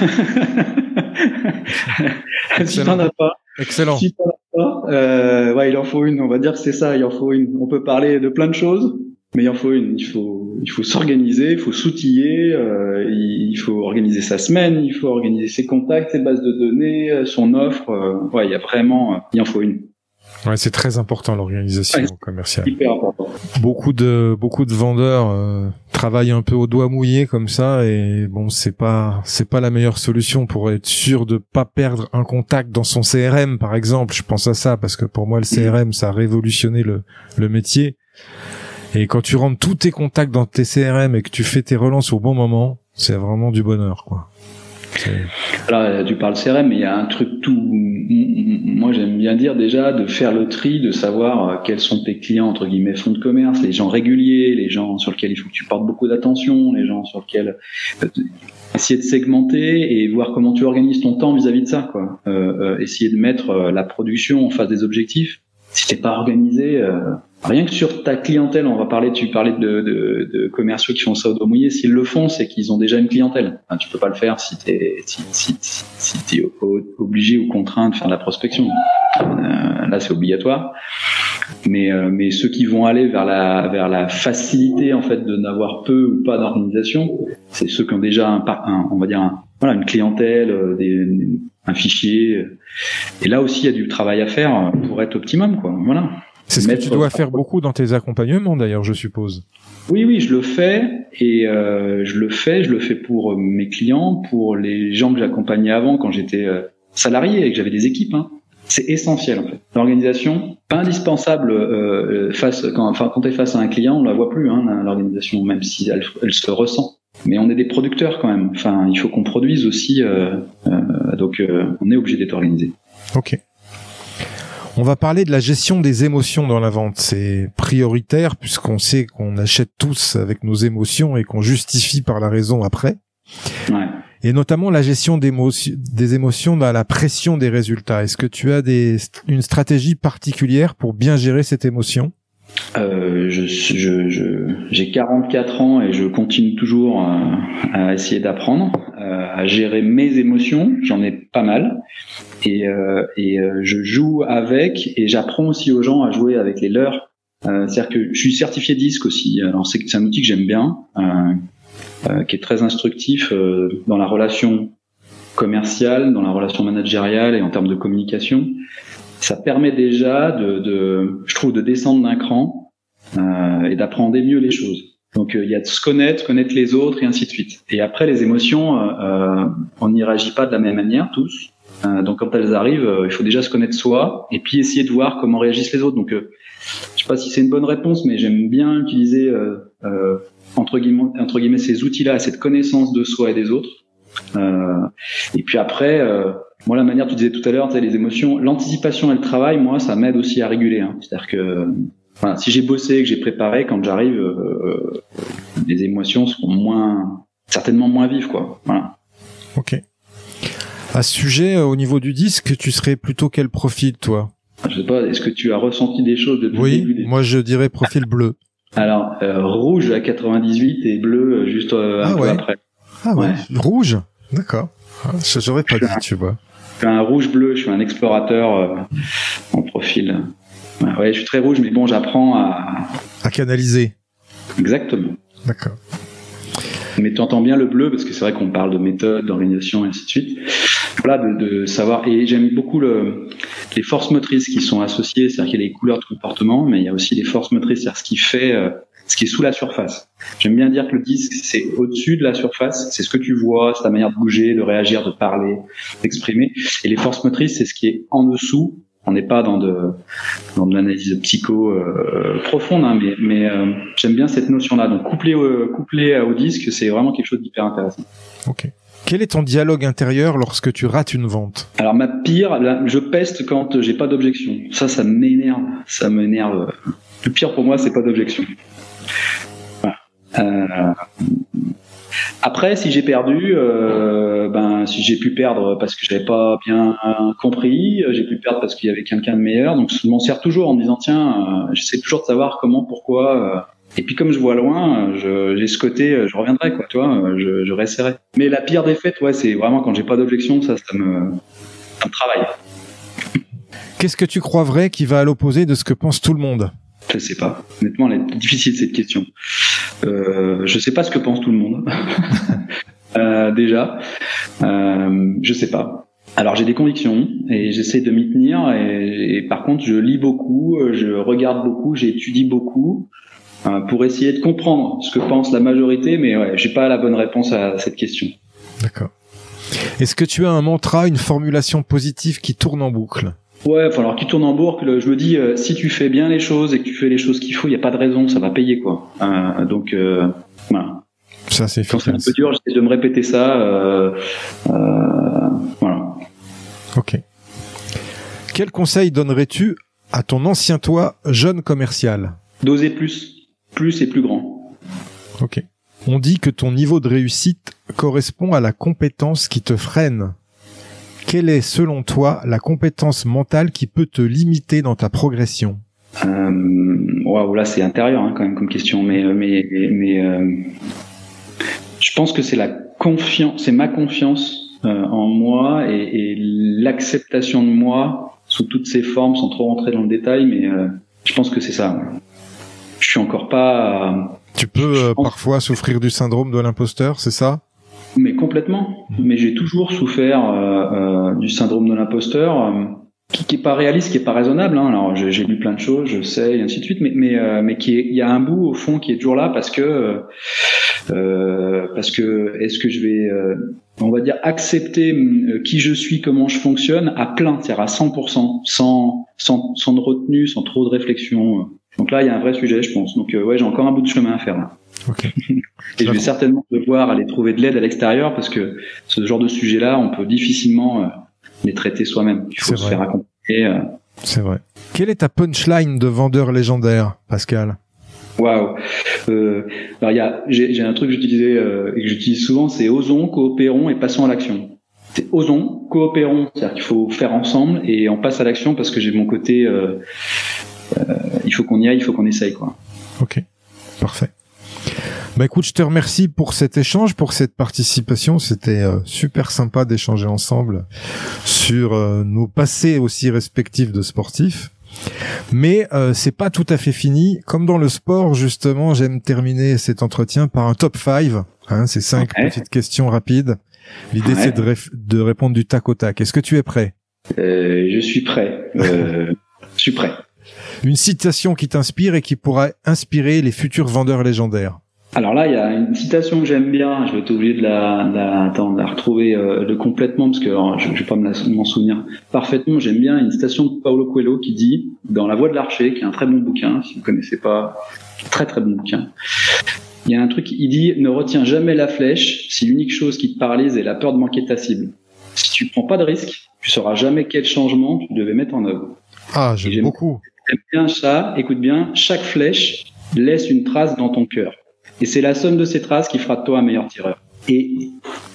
Speaker 2: si t'en as pas,
Speaker 1: excellent.
Speaker 2: Si t'en as pas, euh, ouais, il en faut une. On va dire que c'est ça, il en faut une. On peut parler de plein de choses, mais il en faut une. Il faut, il faut s'organiser, il faut s'outiller, euh, il faut organiser sa semaine, il faut organiser ses contacts, ses bases de données, euh, son offre. Euh, ouais, il y a vraiment, il en faut une.
Speaker 1: Ouais, c'est très important l'organisation
Speaker 2: Ouais,
Speaker 1: commerciale.
Speaker 2: Hyper important.
Speaker 1: Beaucoup de beaucoup de vendeurs euh, travaillent un peu au doigt mouillé comme ça et bon, c'est pas c'est pas la meilleure solution pour être sûr de pas perdre un contact dans son CRM par exemple. Je pense à ça parce que pour moi le CRM ça a révolutionné le le métier. Et quand tu rentres tous tes contacts dans tes CRM et que tu fais tes relances au bon moment, c'est vraiment du bonheur quoi. C'est-
Speaker 2: Là, tu parles CRM, mais il y a un truc tout. Moi, j'aime bien dire déjà de faire le tri, de savoir euh, quels sont tes clients entre guillemets fonds de commerce, les gens réguliers, les gens sur lesquels il faut que tu portes beaucoup d'attention, les gens sur lesquels euh, essayer de segmenter et voir comment tu organises ton temps vis-à-vis de ça, quoi. Euh, euh, essayer de mettre euh, la production en face des objectifs. Si t'es pas organisé, euh, rien que sur ta clientèle, on va parler. Tu parlais de, de, de commerciaux qui font ça au dos. S'ils le font, c'est qu'ils ont déjà une clientèle. Enfin, tu peux pas le faire si t'es si, si, si, si t'es o- obligé ou contraint de faire de la prospection. Euh, là, c'est obligatoire. Mais euh, mais ceux qui vont aller vers la vers la facilité en fait de n'avoir peu ou pas d'organisation, c'est ceux qui ont déjà un, un on va dire voilà une clientèle, euh, des, un fichier. Et là aussi, il y a du travail à faire pour être optimum, quoi. Voilà.
Speaker 1: C'est ce que tu dois faire beaucoup dans tes accompagnements d'ailleurs, je suppose.
Speaker 2: Oui, oui, je le fais et euh, je le fais. Je le fais pour euh, mes clients, pour les gens que j'accompagnais avant quand j'étais euh, salarié et que j'avais des équipes. Hein. C'est essentiel en fait. L'organisation, pas indispensable euh, face quand, enfin quand t'es face à un client, on la voit plus hein, l'organisation, même si elle, elle se ressent. Mais on est des producteurs quand même. Enfin, il faut qu'on produise aussi. euh, euh, donc, euh, on est obligé d'être organisé.
Speaker 1: Ok. On va parler de la gestion des émotions dans la vente. C'est prioritaire puisqu'on sait qu'on achète tous avec nos émotions et qu'on justifie par la raison après.
Speaker 2: Ouais.
Speaker 1: Et notamment la gestion des émotions dans la pression des résultats. Est-ce que tu as des, une stratégie particulière pour bien gérer cette émotion?
Speaker 2: Euh, je, j'ai 44 ans et je continue toujours à, essayer d'apprendre, euh, à gérer mes émotions. J'en ai pas mal. Et, euh, je joue avec et j'apprends aussi aux gens à jouer avec les leurs. C'est-à-dire que je suis certifié disque aussi. Alors c'est un outil que j'aime bien, qui est très instructif dans la relation commerciale, dans la relation managériale et en termes de communication ça permet déjà de, de je trouve, de descendre d'un cran euh, et d'apprendre mieux les choses. Donc euh, il y a de se connaître, connaître les autres et ainsi de suite. Et après les émotions, euh, euh, on n'y réagit pas de la même manière tous. Donc quand elles arrivent, il faut déjà se connaître soi et puis essayer de voir comment réagissent les autres. Donc je sais pas si c'est une bonne réponse, mais j'aime bien utiliser entre guillemets, entre guillemets ces outils-là, cette connaissance de soi et des autres. Euh, et puis après, euh, moi la manière tu disais tout à l'heure, tu sais, les émotions, l'anticipation et le travail, moi ça m'aide aussi à réguler. Hein. C'est-à-dire que voilà, si j'ai bossé, que j'ai préparé, quand j'arrive, euh, euh, les émotions seront moins, certainement moins vives, quoi. Voilà.
Speaker 1: Ok. À ce sujet, euh, au niveau du disque, tu serais plutôt quel profil, toi?
Speaker 2: Je sais pas, est-ce que tu as ressenti des choses depuis le
Speaker 1: Oui,
Speaker 2: début des-
Speaker 1: moi je dirais profil bleu.
Speaker 2: Alors euh, rouge à 98 et bleu juste euh, un
Speaker 1: Ah
Speaker 2: peu
Speaker 1: ouais.
Speaker 2: après.
Speaker 1: Ah ouais.
Speaker 2: Ouais.
Speaker 1: Rouge? D'accord. Ah, j'aurais pas dit, tu vois.
Speaker 2: Je suis un rouge-bleu, je suis un explorateur euh, en profil. Ouais, je suis très rouge, mais bon, j'apprends à...
Speaker 1: À canaliser.
Speaker 2: Exactement.
Speaker 1: D'accord.
Speaker 2: Mais tu entends bien le bleu, parce que c'est vrai qu'on parle de méthode, d'organisation, et ainsi de suite. Voilà, de, savoir. Et j'aime beaucoup le, les forces motrices qui sont associées, c'est-à-dire qu'il y a les couleurs de comportement, mais il y a aussi les forces motrices, c'est-à-dire ce qui fait, euh, ce qui est sous la surface. J'aime bien dire que le disque, c'est au-dessus de la surface, c'est ce que tu vois, c'est ta manière de bouger, de réagir, de parler, d'exprimer. Et les forces motrices, c'est ce qui est en dessous. On n'est pas dans de, dans de l'analyse psycho euh, profonde, hein, mais, mais euh, j'aime bien cette notion-là. Donc couplé, couplé au disque, c'est vraiment quelque chose d'hyper intéressant.
Speaker 1: Ok. Quel est ton dialogue intérieur lorsque tu rates une vente?
Speaker 2: Alors ma pire, je peste quand j'ai pas d'objection. Ça, ça m'énerve. Ça m'énerve. Le pire pour moi, c'est pas d'objection. Euh, après, si j'ai perdu, euh, ben si j'ai pu perdre parce que j'avais pas bien compris, j'ai pu perdre parce qu'il y avait quelqu'un de meilleur. Donc je m'en sers toujours en me disant tiens, euh, j'essaie toujours de savoir comment, pourquoi. et puis comme je vois loin, j'ai ce côté, je reviendrai quoi, tu je, je. Mais la pire défaite, ouais, c'est vraiment quand j'ai pas d'objection, ça, ça me, ça me travaille.
Speaker 1: Qu'est-ce que tu crois vrai qui va à l'opposé de ce que pense tout le monde?
Speaker 2: Je sais pas. Honnêtement, elle est difficile cette question. Euh, je sais pas ce que pense tout le monde. euh, déjà, euh, je sais pas. Alors j'ai des convictions et j'essaie de m'y tenir. Et, par contre, je lis beaucoup, je regarde beaucoup, j'étudie beaucoup euh, pour essayer de comprendre ce que pense la majorité. Mais ouais, j'ai pas la bonne réponse à cette question.
Speaker 1: D'accord. Est-ce que tu as un mantra, une formulation positive qui tourne en boucle?
Speaker 2: Ouais, enfin, alors qui tourne en boucle, je me dis, euh, si tu fais bien les choses et que tu fais les choses qu'il faut, il n'y a pas de raison, ça va payer, quoi. Euh, donc, euh, voilà.
Speaker 1: Ça, c'est
Speaker 2: Quand c'est un peu dur, j'essaie de me répéter ça. Voilà.
Speaker 1: Ok. Quel conseil donnerais-tu à ton ancien toi, jeune commercial?
Speaker 2: D'oser plus. Plus et plus grand.
Speaker 1: Ok. On dit que ton niveau de réussite correspond à la compétence qui te freine quelle est selon toi la compétence mentale qui peut te limiter dans ta progression?
Speaker 2: Euh, Waouh, là c'est intérieur hein, quand même comme question, mais euh, mais mais euh, je pense que c'est la confiance, c'est ma confiance euh, en moi et, et l'acceptation de moi sous toutes ses formes, sans trop rentrer dans le détail, mais je pense que c'est ça. Je suis encore pas.
Speaker 1: Tu peux parfois souffrir du syndrome de l'imposteur, c'est ça?
Speaker 2: Complètement. Mmh. Mais j'ai toujours souffert euh, euh, du syndrome de l'imposteur, euh, qui, qui est pas réaliste, qui est pas raisonnable. Hein. Alors j'ai lu plein de choses, je sais, et ainsi de suite. Mais mais euh, mais qui il y a un bout au fond qui est toujours là parce que euh, parce que est-ce que je vais on va dire accepter qui je suis, comment je fonctionne à plein, c'est-à-dire à 100%, sans sans sans de retenue, sans trop de réflexion. Donc là, il y a un vrai sujet, je pense. Donc ouais, j'ai encore un bout de chemin à faire là. Et je vais certainement devoir aller trouver de l'aide à l'extérieur parce que ce genre de sujet-là, on peut difficilement euh, les traiter soi-même. Il faut se faire accompagner. Euh.
Speaker 1: C'est vrai. Quelle est ta punchline de vendeur légendaire, Pascal?
Speaker 2: Waouh. Euh, alors il y a, j'ai, un truc que j'utilisais euh, et que j'utilise souvent, c'est osons, coopérons et passons à l'action. C'est osons, coopérons, c'est-à-dire qu'il faut faire ensemble et on passe à l'action parce que j'ai mon côté, euh, il faut qu'on y aille, il faut qu'on essaye quoi.
Speaker 1: Ok, parfait. Bah écoute, je te remercie pour cet échange, pour cette participation. C'était euh, super sympa d'échanger ensemble sur euh, nos passés aussi respectifs de sportifs. Mais euh, c'est pas tout à fait fini. Comme dans le sport, justement, j'aime terminer cet entretien par un top 5. Hein, c'est cinq petites questions rapides. L'idée, c'est de, de, répondre du tac au tac. Est-ce que tu es prêt?
Speaker 2: Je suis prêt. je suis prêt.
Speaker 1: Une citation qui t'inspire et qui pourra inspirer les futurs vendeurs légendaires.
Speaker 2: Alors là, il y a une citation que j'aime bien. Je vais obligé de la, de la, attendre, de la retrouver euh, complètement parce que je, ne vais pas m'en souvenir parfaitement. J'aime bien une citation de Paulo Coelho qui dit dans La Voix de l'Archer, qui est un très bon bouquin. Si vous connaissez pas, très très bon bouquin. Il y a un truc, il dit ne retiens jamais la flèche si l'unique chose qui te paralyse est la peur de manquer ta cible. Si tu prends pas de risque, tu sauras jamais quel changement tu devais mettre en œuvre.
Speaker 1: Ah, j'aime beaucoup.
Speaker 2: J'aime bien ça. Écoute bien, chaque flèche laisse une trace dans ton cœur. Et c'est la somme de ces traces qui fera de toi un meilleur tireur. Et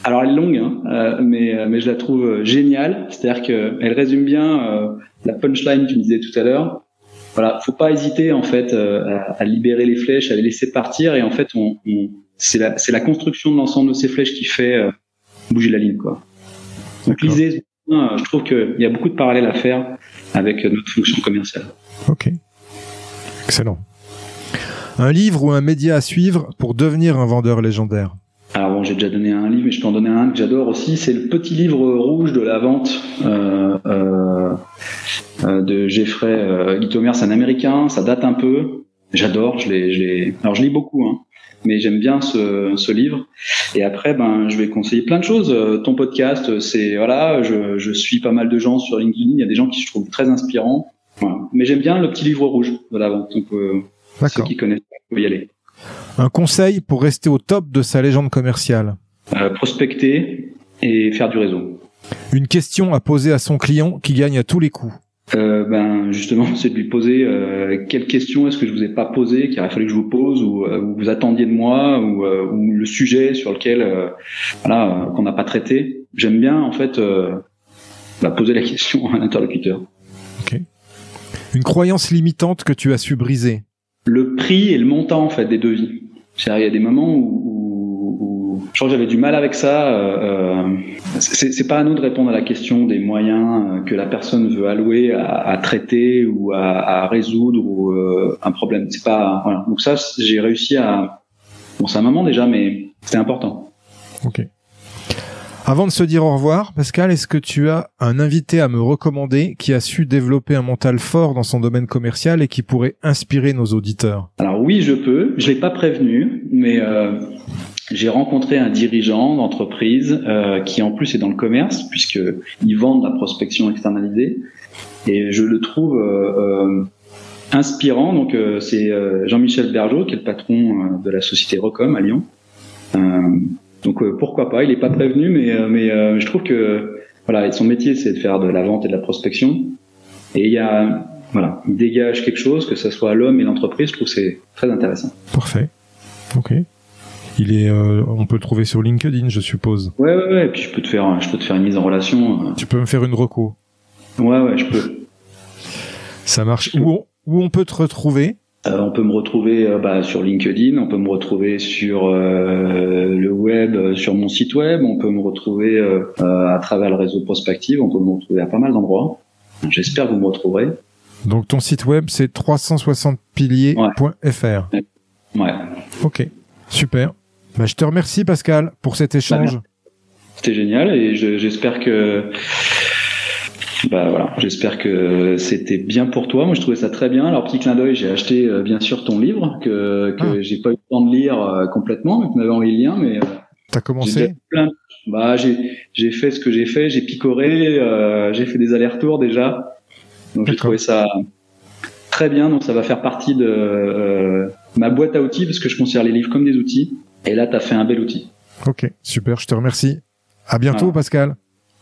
Speaker 2: alors elle est longue, hein, euh, mais, euh, mais je la trouve euh, géniale. C'est-à-dire qu'elle résume bien la punchline que tu disais tout à l'heure. Voilà, faut pas hésiter en fait à, libérer les flèches, à les laisser partir. Et en fait, on, c'est la, la, construction de l'ensemble de ces flèches qui fait bouger la ligne, quoi. Donc lisez, je trouve qu'il y a beaucoup de parallèles à faire avec notre fonction commerciale.
Speaker 1: Ok. Excellent. Un livre ou un média à suivre pour devenir un vendeur légendaire
Speaker 2: alors bon, j'ai déjà donné un livre, mais je peux en donner un que j'adore aussi. C'est le petit livre rouge de la vente euh, euh, euh de Jeffrey euh, C'est un Américain, ça date un peu. J'adore, je l'ai, alors je lis beaucoup, hein, mais j'aime bien ce, ce, livre. Et après, ben, je vais conseiller plein de choses. Euh, ton podcast, c'est voilà, je, je, suis pas mal de gens sur LinkedIn. Il y a des gens qui je trouve très inspirants. Voilà. Mais j'aime bien le petit livre rouge de la vente. Donc ceux qui connaissent, peuvent y aller.
Speaker 1: Un conseil pour rester au top de sa légende commerciale
Speaker 2: euh, Prospecter et faire du réseau.
Speaker 1: Une question à poser à son client qui gagne à tous les coups
Speaker 2: euh, ben justement, c'est de lui poser euh, quelle question est-ce que je vous ai pas posé, qu'il aurait fallu que je vous pose, ou, euh, vous attendiez de moi, ou, ou le sujet sur lequel voilà qu'on n'a pas traité. J'aime bien en fait bah, poser la question à l'interlocuteur.
Speaker 1: Ok. Une croyance limitante que tu as su briser
Speaker 2: le prix et le montant en fait des devis. Il y a des moments où, où, je crois que j'avais du mal avec ça. Euh, euh c'est pas à nous de répondre à la question des moyens euh, que la personne veut allouer à, à traiter ou à, à résoudre ou, euh, un problème. C'est pas voilà. Donc ça, j'ai réussi à. Bon, c'est un moment déjà, mais c'était important.
Speaker 1: Ok. Avant de se dire au revoir, Pascal, est-ce que tu as un invité à me recommander qui a su développer un mental fort dans son domaine commercial et qui pourrait inspirer nos auditeurs?
Speaker 2: Alors oui, je peux. Je l'ai pas prévenu, mais euh, j'ai rencontré un dirigeant d'entreprise euh, qui en plus est dans le commerce puisque ils vendent la prospection externalisée et je le trouve euh, inspirant. Donc c'est Jean-Michel Bergeau qui est le patron de la société Recom à Lyon. Donc euh, pourquoi pas Il n'est pas prévenu, mais euh, mais euh, je trouve que voilà, son métier c'est de faire de la vente et de la prospection. Et il y a voilà, il dégage quelque chose, que ce soit l'homme et l'entreprise. Je trouve que c'est très intéressant.
Speaker 1: Parfait. Ok. Il est, on peut le trouver sur LinkedIn, je suppose.
Speaker 2: Ouais, ouais, ouais. Et puis je peux te faire, je peux te faire une mise en relation.
Speaker 1: Tu peux me faire une reco.
Speaker 2: Ouais, ouais, je peux.
Speaker 1: Ça marche. Où où on peut te retrouver?
Speaker 2: Euh, on peut me retrouver euh, bah, sur LinkedIn, on peut me retrouver sur euh, le web, sur mon site web, on peut me retrouver à travers le réseau Prospective, on peut me retrouver à pas mal d'endroits. J'espère que vous me retrouverez.
Speaker 1: Donc ton site web c'est 360piliers.fr.
Speaker 2: Ouais.
Speaker 1: Ok, super. Bah, je te remercie Pascal pour cet échange.
Speaker 2: C'était génial et j'espère que bah voilà, j'espère que c'était bien pour toi. Moi, je trouvais ça très bien. Alors petit clin d'œil, j'ai acheté euh, bien sûr ton livre que que ah. j'ai pas eu le temps de lire euh, complètement, mais tu m'avais envoyé le lien. Mais
Speaker 1: euh, t'as commencé
Speaker 2: plein Bah j'ai j'ai fait ce que j'ai fait, j'ai picoré, j'ai fait des allers-retours déjà. Donc j'ai trouvé ça très bien. Donc ça va faire partie de ma boîte à outils parce que je considère les livres comme des outils. Et là, tu as fait un bel outil.
Speaker 1: Ok, super. Je te remercie. À bientôt, Pascal.